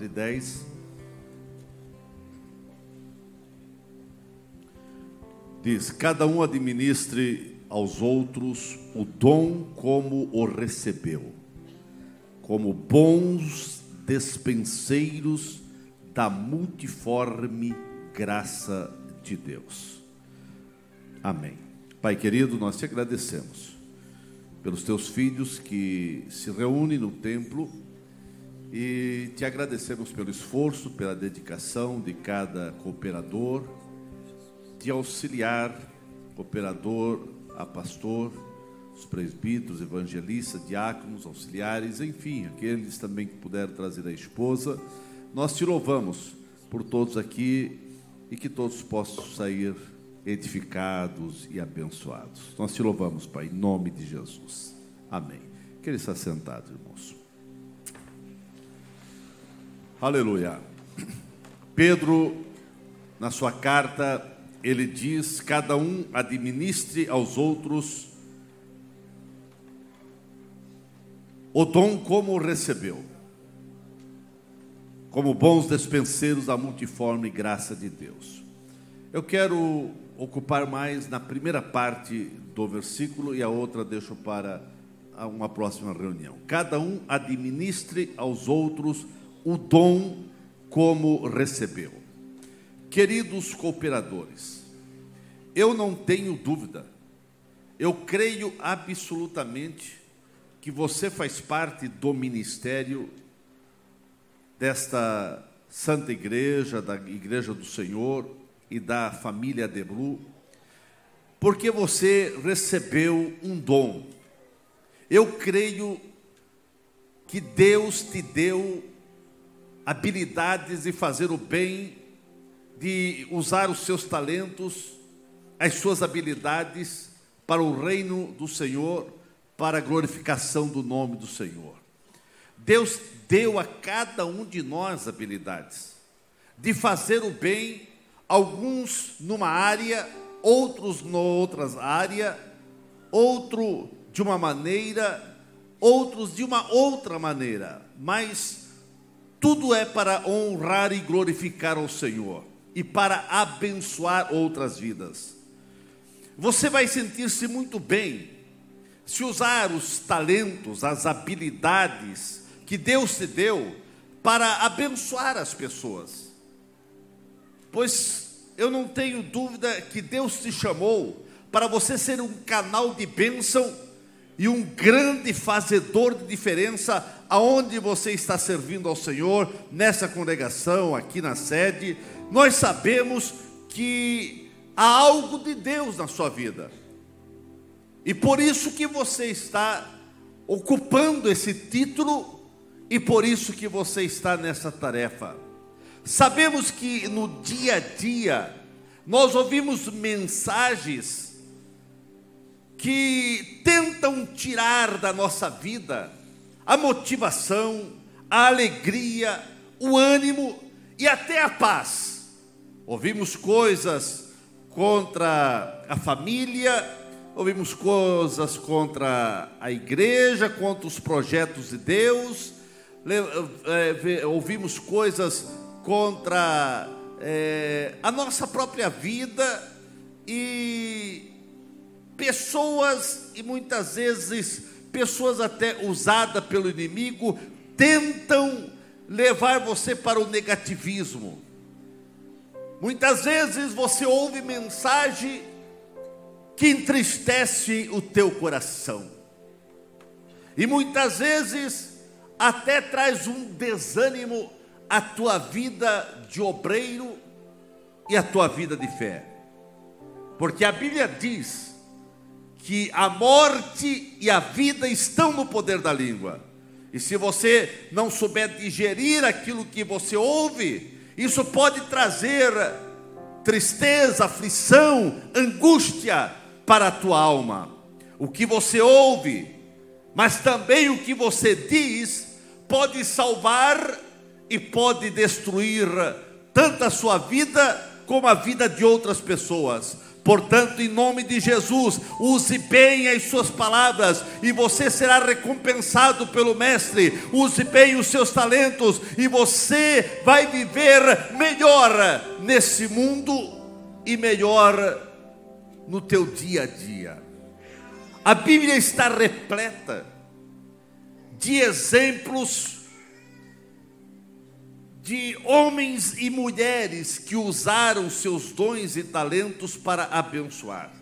1 Pedro 4 e 10. Diz: Cada um administre aos outros o dom como o recebeu, como bons despenseiros da multiforme graça de Deus. Amém. Pai querido, nós te agradecemos pelos teus filhos que se reúnem no templo e te agradecemos pelo esforço, pela dedicação de cada cooperador, de auxiliar, cooperador a pastor, os presbíteros, evangelistas, diáconos, auxiliares, enfim, aqueles também que puderam trazer a esposa. Nós te louvamos por todos aqui e que todos possam sair edificados e abençoados. Nós te louvamos, Pai, em nome de Jesus. Amém. Queria estar sentado, irmãos. Aleluia. Pedro, na sua carta, ele diz: cada um administre aos outros o dom como recebeu, como bons despenseiros da multiforme graça de Deus. Eu quero ocupar mais na primeira parte do versículo e a outra deixo para uma próxima reunião. Cada um administre aos outros o dom como recebeu. Queridos cooperadores, eu não tenho dúvida, eu creio absolutamente que você faz parte do ministério desta Santa Igreja, da Igreja do Senhor e da família Debru, porque você recebeu um dom. Eu creio que Deus te deu habilidades de fazer o bem, de usar os seus talentos, as suas habilidades para o reino do Senhor, para a glorificação do nome do Senhor. Deus deu a cada um de nós habilidades de fazer o bem, alguns numa área, outros outras área, outro de uma maneira, outros de uma outra maneira, mas tudo é para honrar e glorificar ao Senhor e para abençoar outras vidas. Você vai sentir-se muito bem se usar os talentos, as habilidades que Deus te deu para abençoar as pessoas. Pois eu não tenho dúvida que Deus te chamou para você ser um canal de bênção e um grande fazedor de diferença aonde você está servindo ao Senhor, nessa congregação, aqui na sede, nós sabemos que há algo de Deus na sua vida. E por isso que você está ocupando esse título e por isso que você está nessa tarefa. Sabemos que no dia a dia nós ouvimos mensagens que tentam tirar da nossa vida a motivação, a alegria, o ânimo e até a paz. Ouvimos coisas contra a família, ouvimos coisas contra a igreja, contra os projetos de Deus, eh, ouvimos coisas contra é, a nossa própria vida e pessoas, e muitas vezes pessoas até usadas pelo inimigo, tentam levar você para o negativismo. Muitas vezes você ouve mensagem que entristece o teu coração. E muitas vezes até traz um desânimo à tua vida de obreiro e à tua vida de fé. Porque a Bíblia diz que a morte e a vida estão no poder da língua. E se você não souber digerir aquilo que você ouve, isso pode trazer tristeza, aflição, angústia para a tua alma. O que você ouve, mas também o que você diz, pode salvar e pode destruir tanto a sua vida como a vida de outras pessoas Portanto, em nome de Jesus, use bem as suas palavras e você será recompensado pelo Mestre. Use bem os seus talentos e você vai viver melhor nesse mundo e melhor no teu dia a dia. A Bíblia está repleta de exemplos de homens e mulheres que usaram seus dons e talentos para abençoar.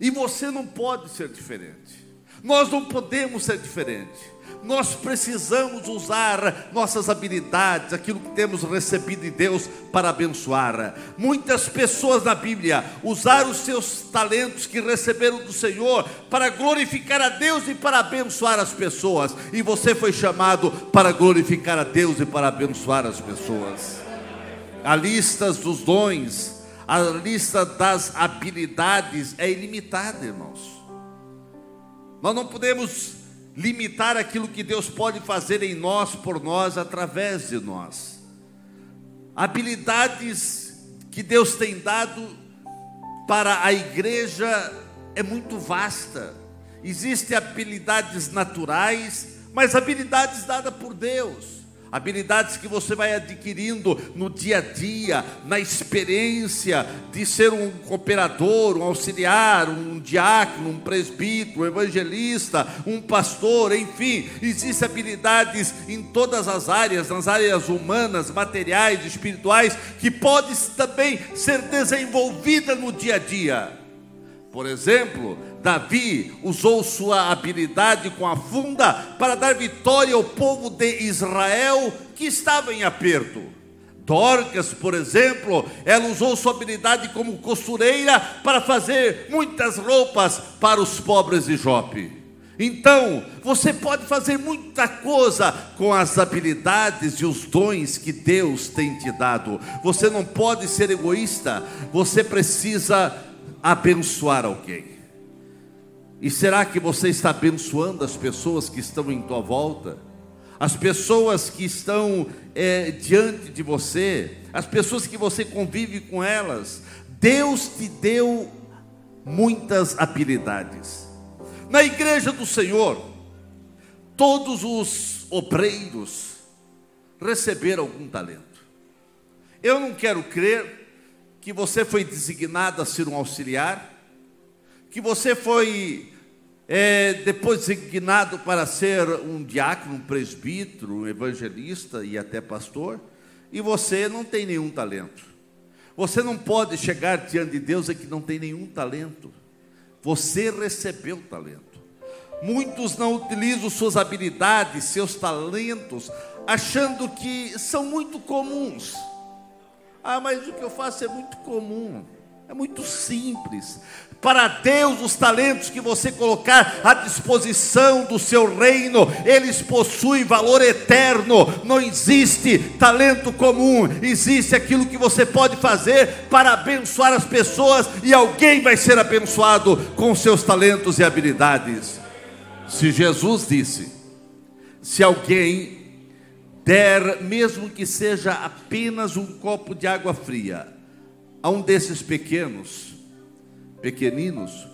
E você não pode ser diferente. Nós não podemos ser diferente nós precisamos usar nossas habilidades, aquilo que temos recebido de Deus para abençoar. Muitas pessoas na Bíblia usaram os seus talentos que receberam do Senhor para glorificar a Deus e para abençoar as pessoas. E você foi chamado para glorificar a Deus e para abençoar as pessoas. A lista dos dons, a lista das habilidades é ilimitada, irmãos. Nós não podemos limitar aquilo que Deus pode fazer em nós, por nós, através de nós. Habilidades que Deus tem dado para a igreja é muito vasta. Existem habilidades naturais, mas habilidades dadas por Deus habilidades que você vai adquirindo no dia a dia, na experiência de ser um cooperador, um auxiliar, um diácono, um presbítero, um evangelista, um pastor, enfim, existem habilidades em todas as áreas, nas áreas humanas, materiais, espirituais, que podem também ser desenvolvidas no dia a dia. Por exemplo, Davi usou sua habilidade com a funda para dar vitória ao povo de Israel que estava em aperto. Dorcas, por exemplo, ela usou sua habilidade como costureira para fazer muitas roupas para os pobres de Jope. Então, você pode fazer muita coisa com as habilidades e os dons que Deus tem te dado. Você não pode ser egoísta, você precisa abençoar alguém. E será que você está abençoando as pessoas que estão em tua volta? As pessoas que estão é, diante de você, as pessoas que você convive com elas. Deus te deu muitas habilidades. Na igreja do Senhor, todos os obreiros receberam algum talento. Eu não quero crer que você foi designado a ser um auxiliar, que você foi é, depois designado para ser um diácono, um presbítero, um evangelista e até pastor, e você não tem nenhum talento. Você não pode chegar diante de Deus e que não tem nenhum talento. Você recebeu talento. Muitos não utilizam suas habilidades, seus talentos, achando que são muito comuns. Ah, mas o que eu faço é muito comum. É muito simples. Para Deus, os talentos que você colocar à disposição do seu reino, eles possuem valor eterno. Não existe talento comum, existe aquilo que você pode fazer para abençoar as pessoas e alguém vai ser abençoado com seus talentos e habilidades. Se Jesus disse: se alguém der, mesmo que seja apenas um copo de água fria, a um desses pequenos, pequeninos,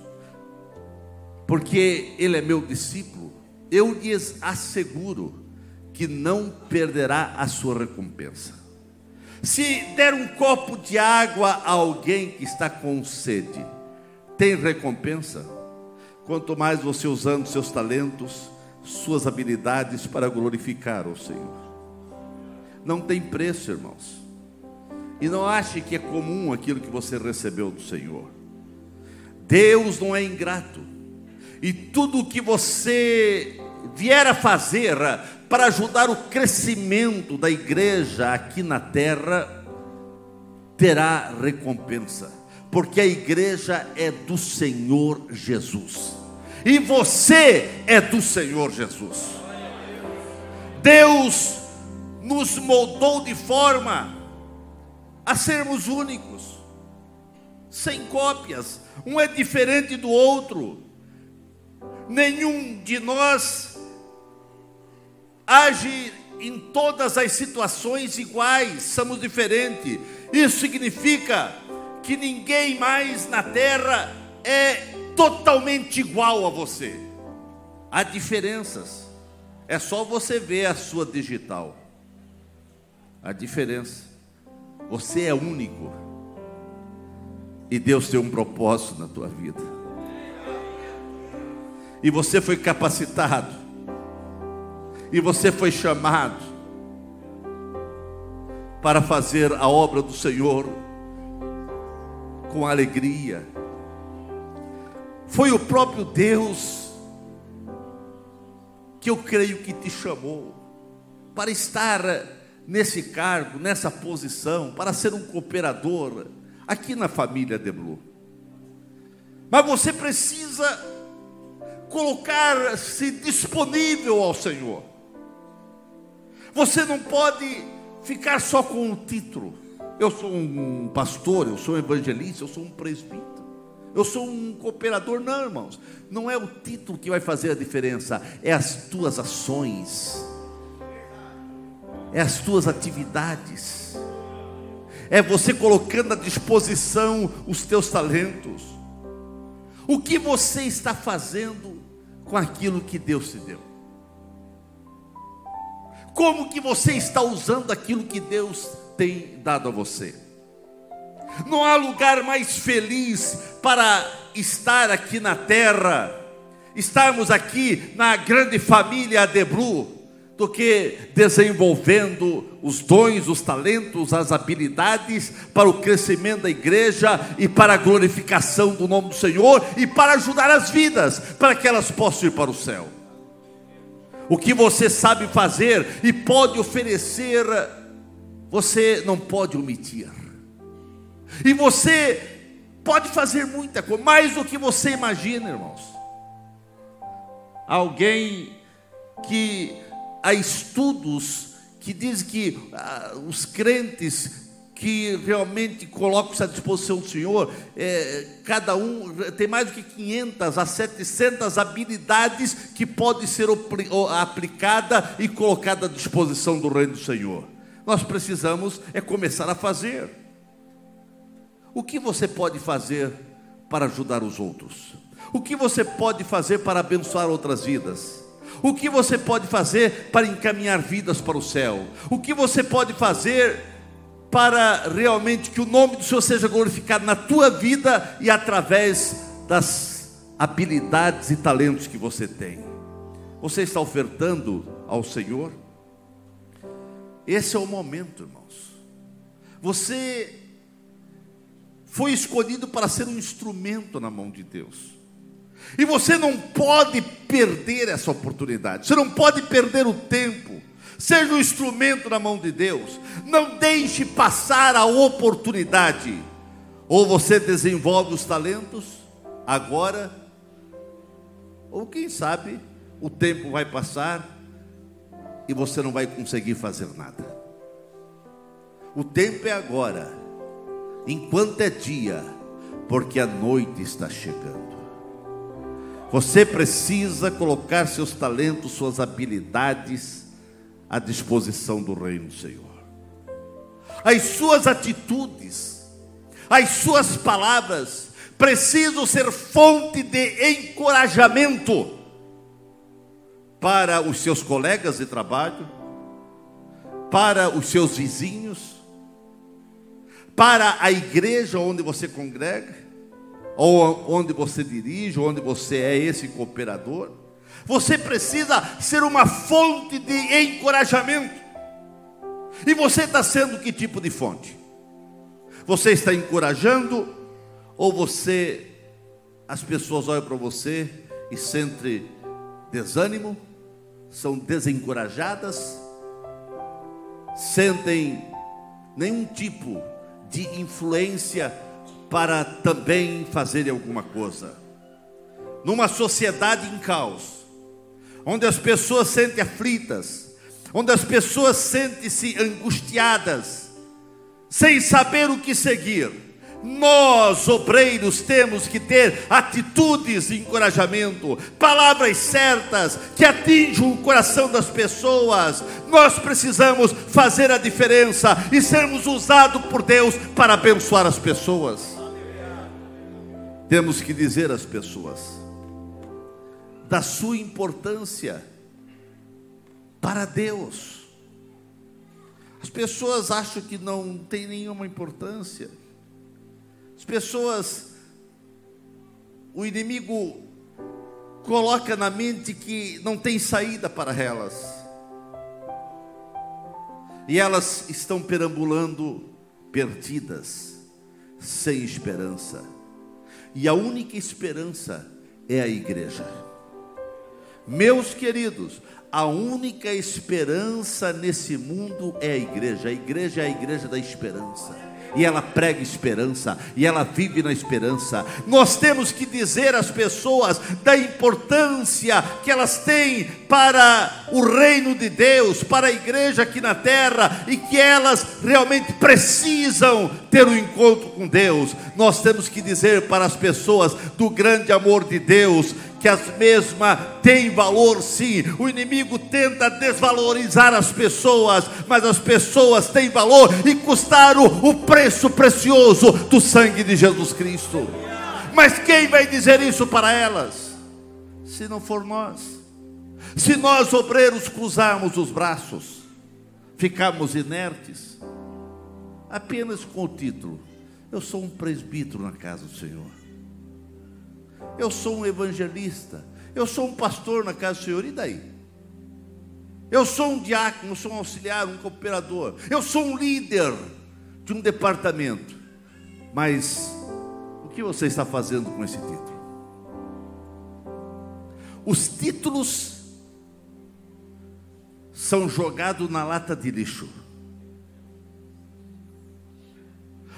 porque ele é meu discípulo, eu lhes asseguro que não perderá a sua recompensa. Se der um copo de água a alguém que está com sede, tem recompensa? Quanto mais você usando seus talentos, suas habilidades para glorificar o Senhor. Não tem preço, irmãos. E não ache que é comum aquilo que você recebeu do Senhor. Deus não é ingrato. E tudo o que você vier a fazer para ajudar o crescimento da igreja aqui na terra, terá recompensa, porque a igreja é do Senhor Jesus, e você é do Senhor Jesus. Deus nos moldou de forma a sermos únicos, sem cópias, um é diferente do outro. Nenhum de nós age em todas as situações iguais, somos diferentes. Isso significa que ninguém mais na terra é totalmente igual a você. Há diferenças. É só você ver a sua digital. A diferença. Você é único. E Deus tem um propósito na tua vida. E você foi capacitado. E você foi chamado para fazer a obra do Senhor com alegria. Foi o próprio Deus que eu creio que te chamou para estar nesse cargo, nessa posição, para ser um cooperador aqui na família de Blue. Mas você precisa colocar-se disponível ao Senhor. Você não pode ficar só com o título. Eu sou um pastor, eu sou um evangelista, eu sou um presbítero, eu sou um cooperador. Não, irmãos, não é o título que vai fazer a diferença, é as tuas ações, é as tuas atividades, é você colocando à disposição os teus talentos. O que você está fazendo com aquilo que Deus te deu? Como que você está usando aquilo que Deus tem dado a você? Não há lugar mais feliz para estar aqui na terra, estarmos aqui na grande família Adebru, do que desenvolvendo os dons, os talentos, as habilidades para o crescimento da igreja e para a glorificação do nome do Senhor e para ajudar as vidas, para que elas possam ir para o céu o que você sabe fazer e pode oferecer, você não pode omitir. E você pode fazer muita coisa, mais do que você imagina, irmãos. Alguém que há estudos que diz que ah, os crentes que realmente colocam-se à disposição do Senhor, é, cada um tem mais do que 500 a 700 habilidades que podem ser aplicada e colocada à disposição do reino do Senhor. Nós precisamos é começar a fazer. O que você pode fazer para ajudar os outros? O que você pode fazer para abençoar outras vidas? O que você pode fazer para encaminhar vidas para o céu? O que você pode fazer para realmente que o nome do Senhor seja glorificado na tua vida e através das habilidades e talentos que você tem. Você está ofertando ao Senhor? Esse é o momento, irmãos. Você foi escolhido para ser um instrumento na mão de Deus. E você não pode perder essa oportunidade. Você não pode perder o tempo. Seja um instrumento na mão de Deus. Não deixe passar a oportunidade. Ou você desenvolve os talentos agora, ou quem sabe o tempo vai passar e você não vai conseguir fazer nada. O tempo é agora, enquanto é dia, porque a noite está chegando. Você precisa colocar seus talentos, suas habilidades, à disposição do reino do Senhor. As suas atitudes, as suas palavras precisam ser fonte de encorajamento para os seus colegas de trabalho, para os seus vizinhos, para a igreja onde você congrega, ou onde você dirige, onde você é esse cooperador. Você precisa ser uma fonte de encorajamento. E você está sendo que tipo de fonte? Você está encorajando ou você as pessoas olham para você e sentem desânimo, são desencorajadas, sentem nenhum tipo de influência para também fazerem alguma coisa. Numa sociedade em caos, onde as pessoas sentem aflitas, onde as pessoas sentem-se angustiadas, sem saber o que seguir. Nós, obreiros, temos que ter atitudes de encorajamento, palavras certas que atinjam o coração das pessoas. Nós precisamos fazer a diferença e sermos usados por Deus para abençoar as pessoas. Temos que dizer às pessoas da sua importância para Deus. As pessoas acham que não tem nenhuma importância. As pessoas, o inimigo coloca na mente que não tem saída para elas. E elas estão perambulando perdidas, sem esperança. E a única esperança é a igreja. Meus queridos, a única esperança nesse mundo é a igreja. A igreja é a igreja da esperança e ela prega esperança, e ela vive na esperança. Nós temos que dizer às pessoas da importância que elas têm para o reino de Deus, para a igreja aqui na terra, e que elas realmente precisam ter um encontro com Deus. Nós temos que dizer para as pessoas do grande amor de Deus, que as mesmas têm valor sim. O inimigo tenta desvalorizar as pessoas, mas as pessoas têm valor e custaram o preço precioso do sangue de Jesus Cristo. Mas quem vai dizer isso para elas? Se não for nós. Se nós obreiros cruzarmos os braços, ficarmos inertes, apenas com o título: Eu sou um presbítero na casa do Senhor eu sou um evangelista, eu sou um pastor na casa do Senhor, e daí? Eu sou um diácono, eu sou um auxiliar, um cooperador, eu sou um líder de um departamento, mas o que você está fazendo com esse título? Os títulos são jogados na lata de lixo.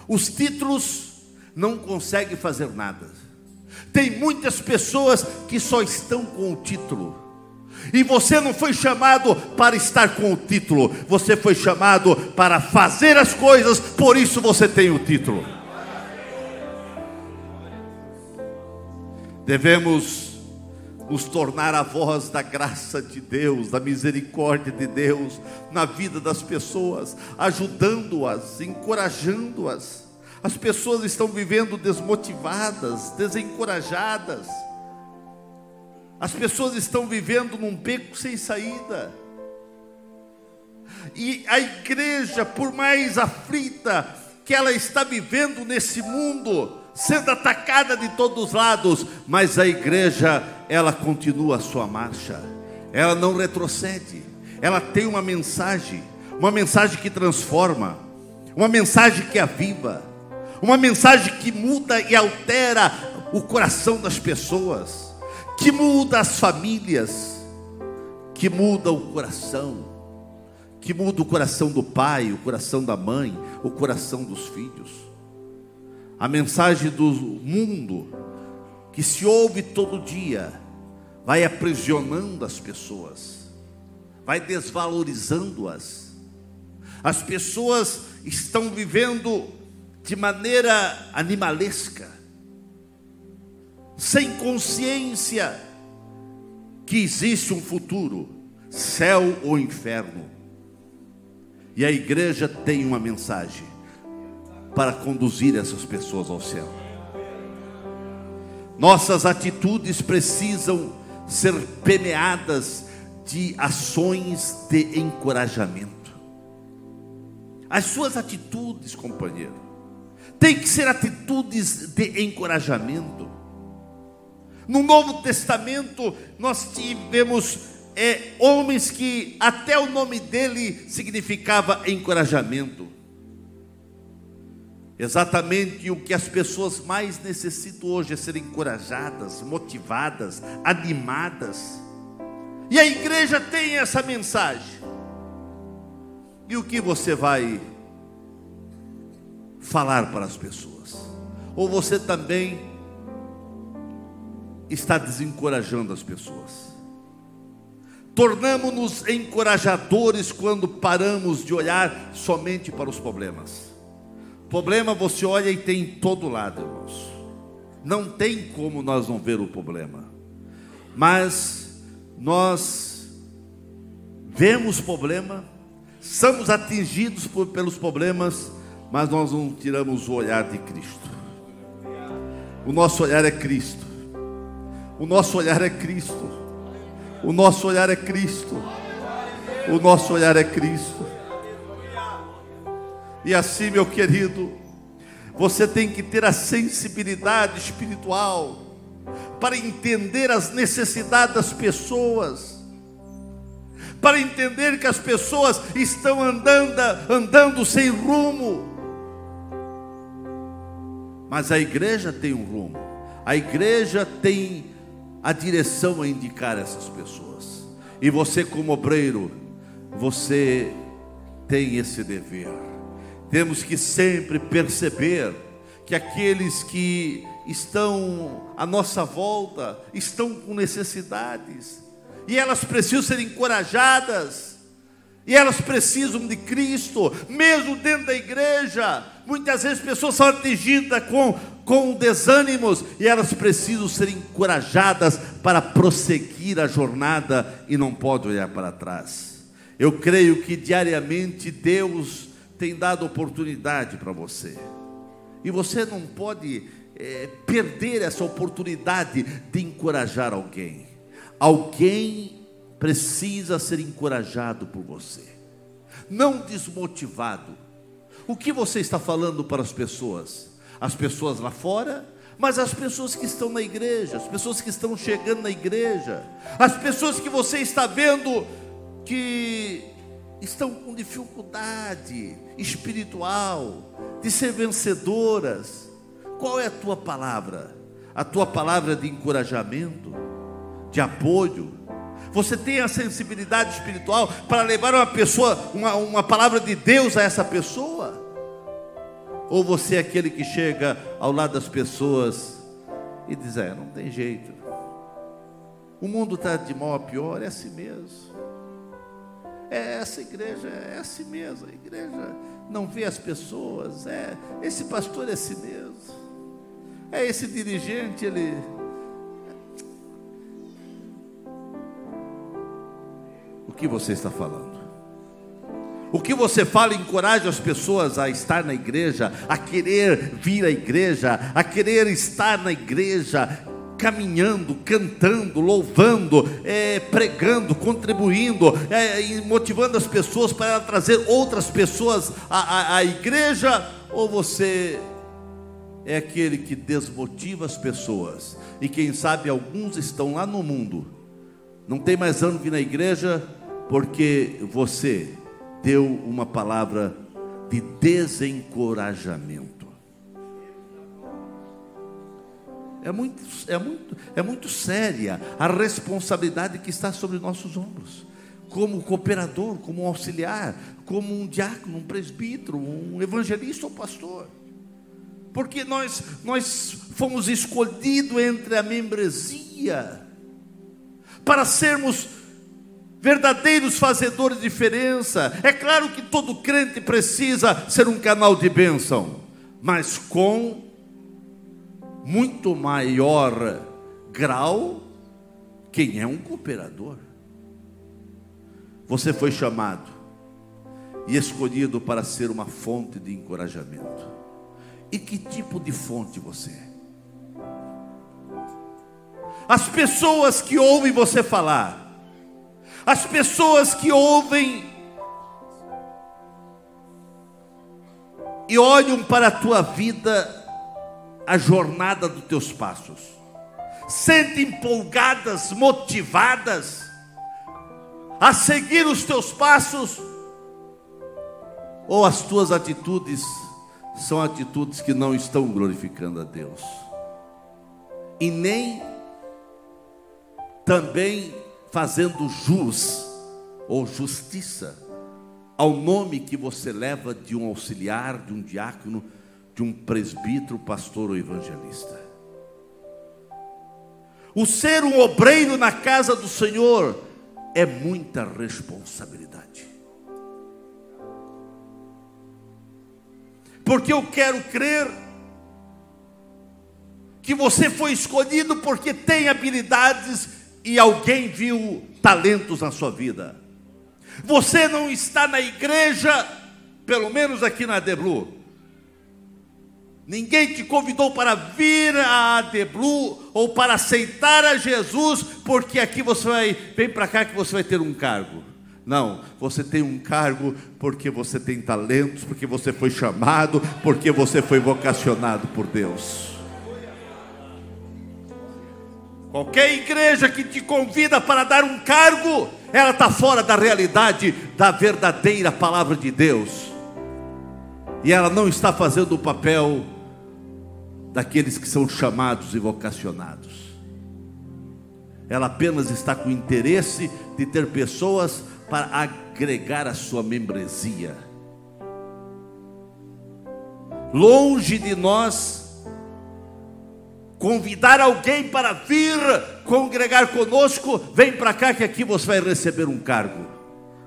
Os títulos não conseguem fazer nada. Tem muitas pessoas que só estão com o título. E você não foi chamado para estar com o título, você foi chamado para fazer as coisas, por isso você tem o título. Devemos nos tornar a voz da graça de Deus, da misericórdia de Deus na vida das pessoas, ajudando-as, encorajando-as. As pessoas estão vivendo desmotivadas, desencorajadas. As pessoas estão vivendo num beco sem saída. E a igreja, por mais aflita que ela está vivendo nesse mundo, sendo atacada de todos os lados, mas a igreja, ela continua a sua marcha. Ela não retrocede. Ela tem uma mensagem, uma mensagem que transforma, uma mensagem que aviva uma mensagem que muda e altera o coração das pessoas, que muda as famílias, que muda o coração, que muda o coração do pai, o coração da mãe, o coração dos filhos. A mensagem do mundo que se ouve todo dia vai aprisionando as pessoas, vai desvalorizando-as. As pessoas estão vivendo de maneira animalesca, sem consciência que existe um futuro, céu ou inferno. E a igreja tem uma mensagem para conduzir essas pessoas ao céu. Nossas atitudes precisam ser permeadas de ações de encorajamento. As suas atitudes, companheiro, tem que ser atitudes de encorajamento. No Novo Testamento, nós tivemos é, homens que até o nome dele significava encorajamento. Exatamente o que as pessoas mais necessitam hoje é ser encorajadas, motivadas, animadas. E a igreja tem essa mensagem. E o que você vai falar para as pessoas? Ou você também está desencorajando as pessoas? Tornamos-nos encorajadores quando paramos de olhar somente para os problemas. Problema você olha e tem em todo lado, irmãos. Não tem como nós não ver o problema. Mas nós vemos problema, somos atingidos por, pelos problemas mas nós não tiramos o olhar de Cristo. O nosso olhar é Cristo. O nosso olhar é Cristo. O nosso olhar é Cristo. O nosso olhar é Cristo. E assim, meu querido, você tem que ter a sensibilidade espiritual para entender as necessidades das pessoas, para entender que as pessoas estão andando, andando sem rumo. Mas a igreja tem um rumo, a igreja tem a direção a indicar essas pessoas. E você, como obreiro, você tem esse dever. Temos que sempre perceber que aqueles que estão à nossa volta estão com necessidades, e elas precisam ser encorajadas, e elas precisam de Cristo, mesmo dentro da igreja. Muitas vezes pessoas são atingidas com, com desânimos, e elas precisam ser encorajadas para prosseguir a jornada e não podem olhar para trás. Eu creio que diariamente Deus tem dado oportunidade para você. E você não pode é, perder essa oportunidade de encorajar alguém. Alguém precisa ser encorajado por você, não desmotivado. O que você está falando para as pessoas? As pessoas lá fora, mas as pessoas que estão na igreja, as pessoas que estão chegando na igreja, as pessoas que você está vendo que estão com dificuldade espiritual, de ser vencedoras. Qual é a tua palavra? A tua palavra de encorajamento, de apoio. Você tem a sensibilidade espiritual para levar uma pessoa, uma, uma palavra de Deus a essa pessoa? Ou você é aquele que chega ao lado das pessoas e diz: É, não tem jeito. O mundo está de mal a pior, é assim mesmo. É essa igreja, é assim mesmo. A igreja não vê as pessoas. É esse pastor é assim mesmo. É esse dirigente, ele que você está falando? O que você fala encoraja as pessoas a estar na igreja, a querer vir à igreja, a querer estar na igreja, caminhando, cantando, louvando, é, pregando, contribuindo, é, motivando as pessoas para trazer outras pessoas à, à, à igreja, ou você é aquele que desmotiva as pessoas, e quem sabe alguns estão lá no mundo, não tem mais ano vir na igreja, porque você deu uma palavra de desencorajamento. É muito, é, muito, é muito séria a responsabilidade que está sobre nossos ombros. Como cooperador, como auxiliar, como um diácono, um presbítero, um evangelista ou pastor. Porque nós, nós fomos escolhidos entre a membresia para sermos verdadeiros fazedores de diferença. É claro que todo crente precisa ser um canal de bênção, mas com muito maior grau quem é um cooperador. Você foi chamado e escolhido para ser uma fonte de encorajamento. E que tipo de fonte você é? As pessoas que ouvem você falar, as pessoas que ouvem e olham para a tua vida a jornada dos teus passos. Sente empolgadas, motivadas a seguir os teus passos, ou as tuas atitudes são atitudes que não estão glorificando a Deus, e nem também fazendo jus ou justiça ao nome que você leva de um auxiliar, de um diácono, de um presbítero, pastor ou evangelista. O ser um obreiro na casa do Senhor é muita responsabilidade. Porque eu quero crer que você foi escolhido porque tem habilidades e alguém viu talentos na sua vida. Você não está na igreja, pelo menos aqui na Deblu, Ninguém te convidou para vir a Deblu ou para aceitar a Jesus, porque aqui você vai, vem para cá que você vai ter um cargo. Não, você tem um cargo porque você tem talentos, porque você foi chamado, porque você foi vocacionado por Deus. Qualquer igreja que te convida para dar um cargo, ela está fora da realidade da verdadeira palavra de Deus. E ela não está fazendo o papel daqueles que são chamados e vocacionados. Ela apenas está com interesse de ter pessoas para agregar a sua membresia. Longe de nós convidar alguém para vir congregar conosco, vem para cá que aqui você vai receber um cargo.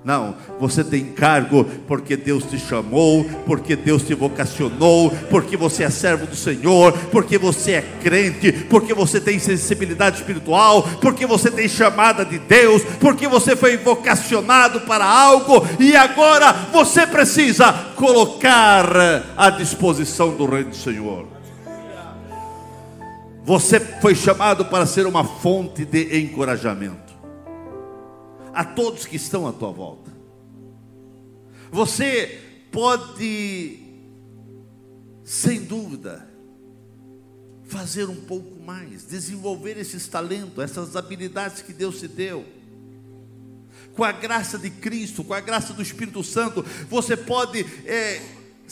Não, você tem cargo porque Deus te chamou, porque Deus te vocacionou, porque você é servo do Senhor, porque você é crente, porque você tem sensibilidade espiritual, porque você tem chamada de Deus, porque você foi vocacionado para algo e agora você precisa colocar à disposição do Rei do Senhor. Você foi chamado para ser uma fonte de encorajamento a todos que estão à tua volta. Você pode, sem dúvida, fazer um pouco mais, desenvolver esses talentos, essas habilidades que Deus te deu. Com a graça de Cristo, com a graça do Espírito Santo, você pode é,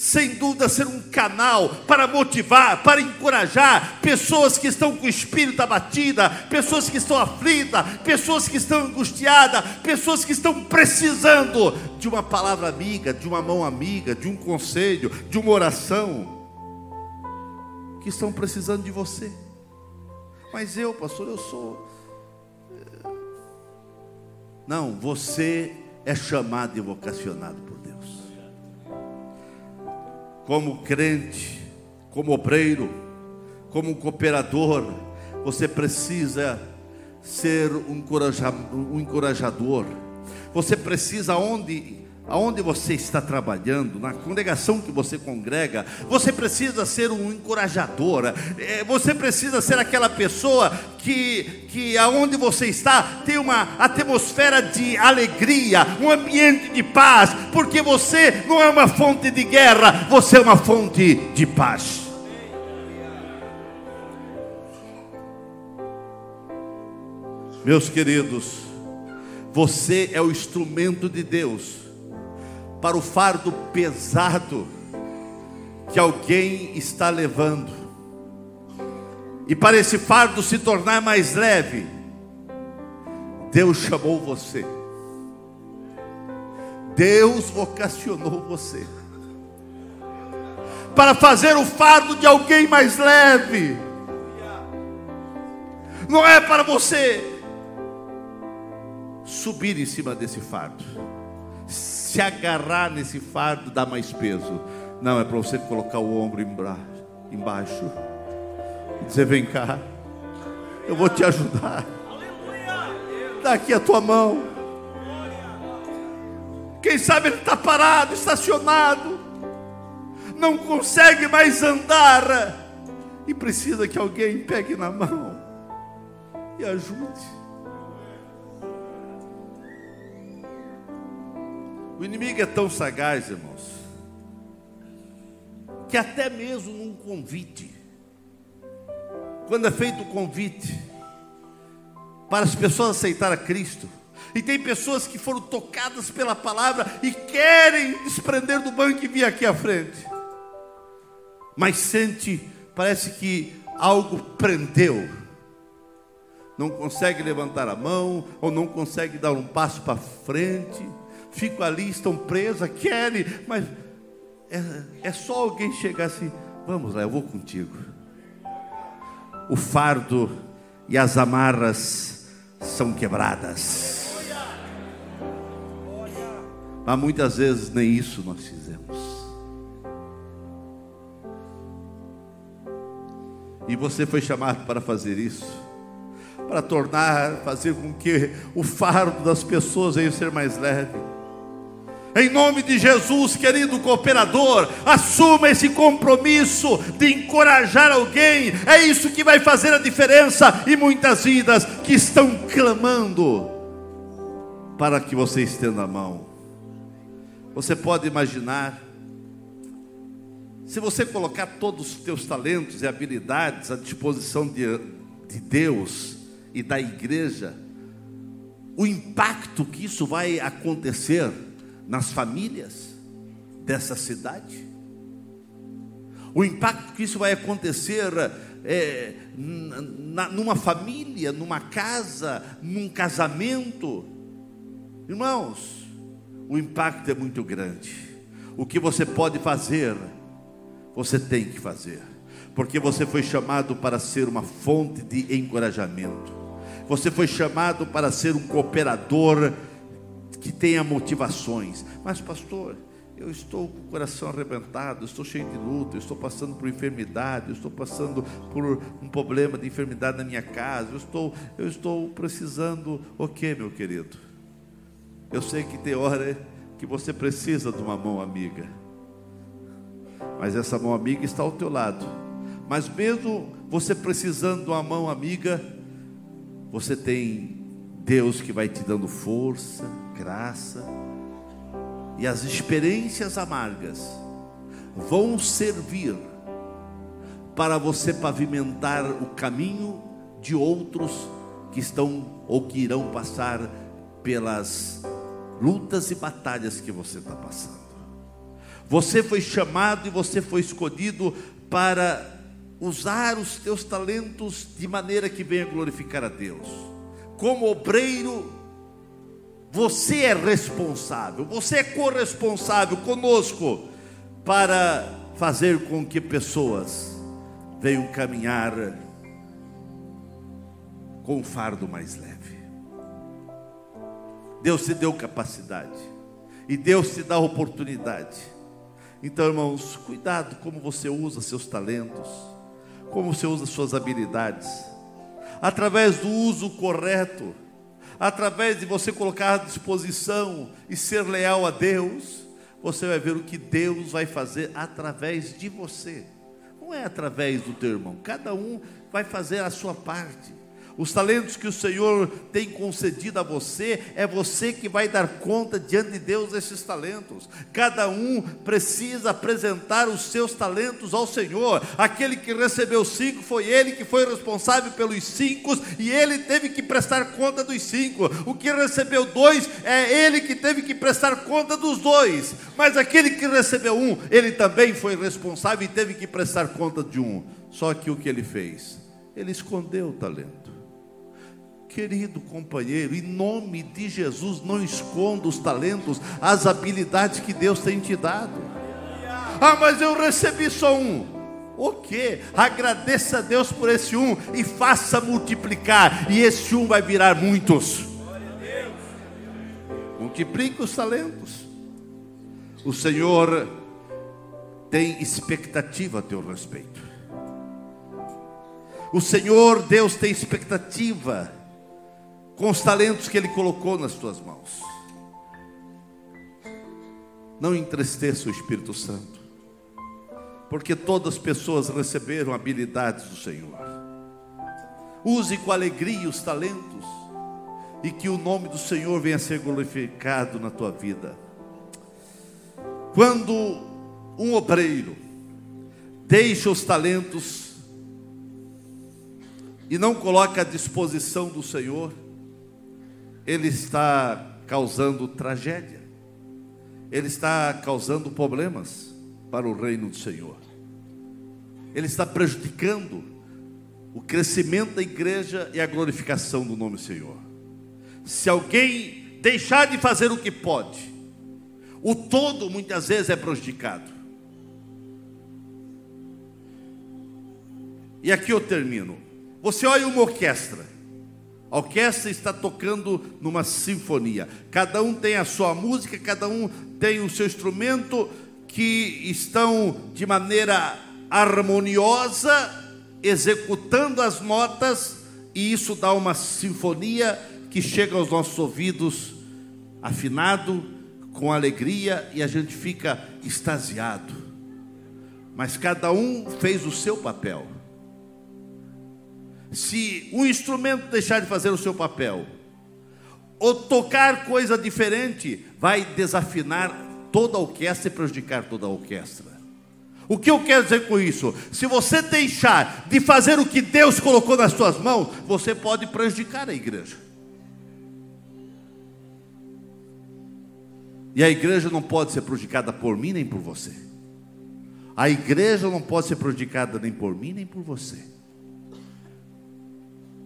sem dúvida, ser um canal para motivar, para encorajar pessoas que estão com o espírito abatido, pessoas que estão aflitas, pessoas que estão angustiadas, pessoas que estão precisando de uma palavra amiga, de uma mão amiga, de um conselho, de uma oração, que estão precisando de você. Mas eu, pastor, eu sou. Eh, não, você é chamado e vocacionado como crente, como obreiro, como cooperador, você precisa ser um encorajador. Você precisa, onde aonde você está trabalhando, na congregação que você congrega, você precisa ser um encorajador, é, você precisa ser aquela pessoa que, que aonde você está tem uma atmosfera de alegria, um ambiente de paz, porque você não é uma fonte de guerra, você é uma fonte de paz. Meus queridos, você é o instrumento de Deus para o fardo pesado que alguém está levando. E para esse fardo se tornar mais leve, Deus chamou você. Deus vocacionou você para fazer o fardo de alguém mais leve. Não é para você subir em cima desse fardo se agarrar nesse fardo dá mais peso. Não, é para você colocar o ombro embaixo e dizer: Vem cá, eu vou te ajudar. Dá aqui a tua mão. Quem sabe ele está parado, estacionado, não consegue mais andar e precisa que alguém pegue na mão e ajude. O inimigo é tão sagaz, irmãos, que até mesmo num convite, quando é feito o convite para as pessoas aceitar a Cristo, e tem pessoas que foram tocadas pela palavra e querem desprender do banco e vir aqui à frente, mas sente, parece que algo prendeu, não consegue levantar a mão, ou não consegue dar um passo para frente, ficam ali, estão presas, querem, mas é, é só alguém chegar assim: vamos lá, eu vou contigo. O fardo e as amarras são quebradas. Mas muitas vezes nem isso nós fizemos. E você foi chamado para fazer isso, para tornar, fazer com que o fardo das pessoas venha ser mais leve Em nome de Jesus, querido cooperador, assuma esse compromisso de encorajar alguém. É isso que vai fazer a diferença e muitas vidas que estão clamando para que você estenda a mão. Você pode imaginar se você colocar todos os teus talentos e habilidades à disposição de, de Deus e da igreja, o impacto que isso vai acontecer nas famílias dessa cidade. O impacto que isso vai acontecer é, na, numa família, numa casa, num casamento. Irmãos, o impacto é muito grande. O que você pode fazer, você tem que fazer, porque você foi chamado para ser uma fonte de encorajamento. Você foi chamado para ser um cooperador que tenha motivações. Mas, pastor, eu estou com o coração arrebentado, estou cheio de luta, estou passando por enfermidade, estou passando por um problema de enfermidade na minha casa, eu estou, eu estou precisando. O que, meu querido? Eu sei que tem hora que você precisa de uma mão amiga, mas essa mão amiga está ao teu lado. Mas mesmo você precisando de uma mão amiga, você tem Deus que vai te dando força, graça, e as experiências amargas vão servir para você pavimentar o caminho de outros que estão ou que irão passar pelas lutas e batalhas que você está passando. Você foi chamado e você foi escolhido para usar os teus talentos de maneira que venha glorificar a Deus. Como obreiro, você é responsável, você é corresponsável conosco para fazer com que pessoas venham caminhar com um fardo mais leve. Deus te deu capacidade e Deus te dá oportunidade. Então, irmãos, cuidado como você usa seus talentos, como você usa suas habilidades, através do uso correto através de você colocar à disposição e ser leal a Deus, você vai ver o que Deus vai fazer através de você. Não é através do teu irmão, cada um vai fazer a sua parte. Os talentos que o Senhor tem concedido a você, é você que vai dar conta diante de Deus desses talentos. Cada um precisa apresentar os seus talentos ao Senhor. Aquele que recebeu cinco foi ele que foi responsável pelos cinco e ele teve que prestar conta dos cinco. O que recebeu dois é ele que teve que prestar conta dos dois. Mas aquele que recebeu um, ele também foi responsável e teve que prestar conta de um. Só que o que ele fez? Ele escondeu o talento. Querido companheiro, em nome de Jesus, não esconda os talentos, as habilidades que Deus tem te dado. Ah, mas eu recebi só um. O que? Agradeça a Deus por esse um e faça multiplicar, e esse um vai virar muitos. Multiplique os talentos. O Senhor tem expectativa a teu respeito. O Senhor, Deus, tem expectativa com os talentos que Ele colocou nas tuas mãos. Não entristeça o Espírito Santo, porque todas as pessoas receberam habilidades do Senhor. Use com alegria os talentos e que o nome do Senhor venha a ser glorificado na tua vida. Quando um obreiro deixa os talentos e não coloca à disposição do Senhor, ele está causando tragédia, ele está causando problemas para o reino do Senhor, ele está prejudicando o crescimento da igreja e a glorificação do nome do Senhor. Se alguém deixar de fazer o que pode, o todo muitas vezes é prejudicado. E aqui eu termino. Você olha uma orquestra. A orquestra está tocando numa sinfonia. Cada um tem a sua música, cada um tem o seu instrumento que estão de maneira harmoniosa executando as notas e isso dá uma sinfonia que chega aos nossos ouvidos afinado com alegria e a gente fica extasiado. Mas cada um fez o seu papel. Se um instrumento deixar de fazer o seu papel, ou tocar coisa diferente, vai desafinar toda a orquestra e prejudicar toda a orquestra. O que eu quero dizer com isso? Se você deixar de fazer o que Deus colocou nas suas mãos, você pode prejudicar a igreja. E a igreja não pode ser prejudicada por mim nem por você. A igreja não pode ser prejudicada nem por mim nem por você.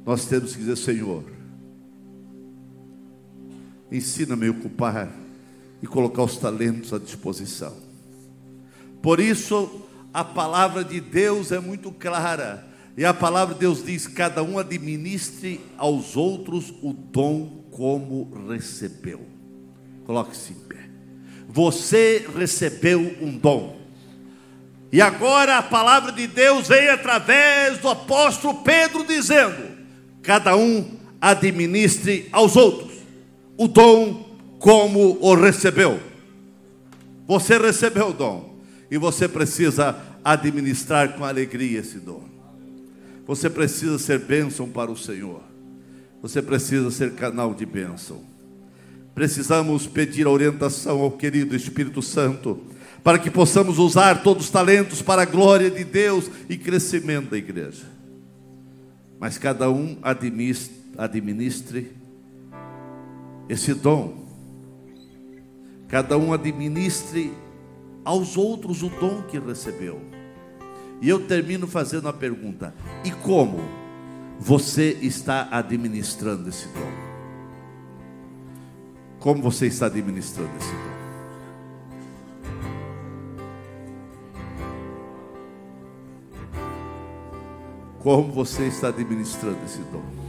Nós temos que dizer, Senhor, ensina-me a ocupar e colocar os talentos à disposição. Por isso, a palavra de Deus é muito clara. E a palavra de Deus diz: cada um administre aos outros o dom como recebeu. Coloque-se em pé. Você recebeu um dom. E agora a palavra de Deus vem através do apóstolo Pedro dizendo: cada um administre aos outros o dom como o recebeu. Você recebeu o dom e você precisa administrar com alegria esse dom. Você precisa ser bênção para o Senhor. Você precisa ser canal de bênção. Precisamos pedir a orientação ao querido Espírito Santo, para que possamos usar todos os talentos para a glória de Deus e crescimento da igreja. Mas cada um administre, esse dom. Cada um administre aos outros o dom que recebeu. E eu termino fazendo a pergunta: e como você está administrando esse dom? Como você está administrando esse dom? Como você está administrando esse dom?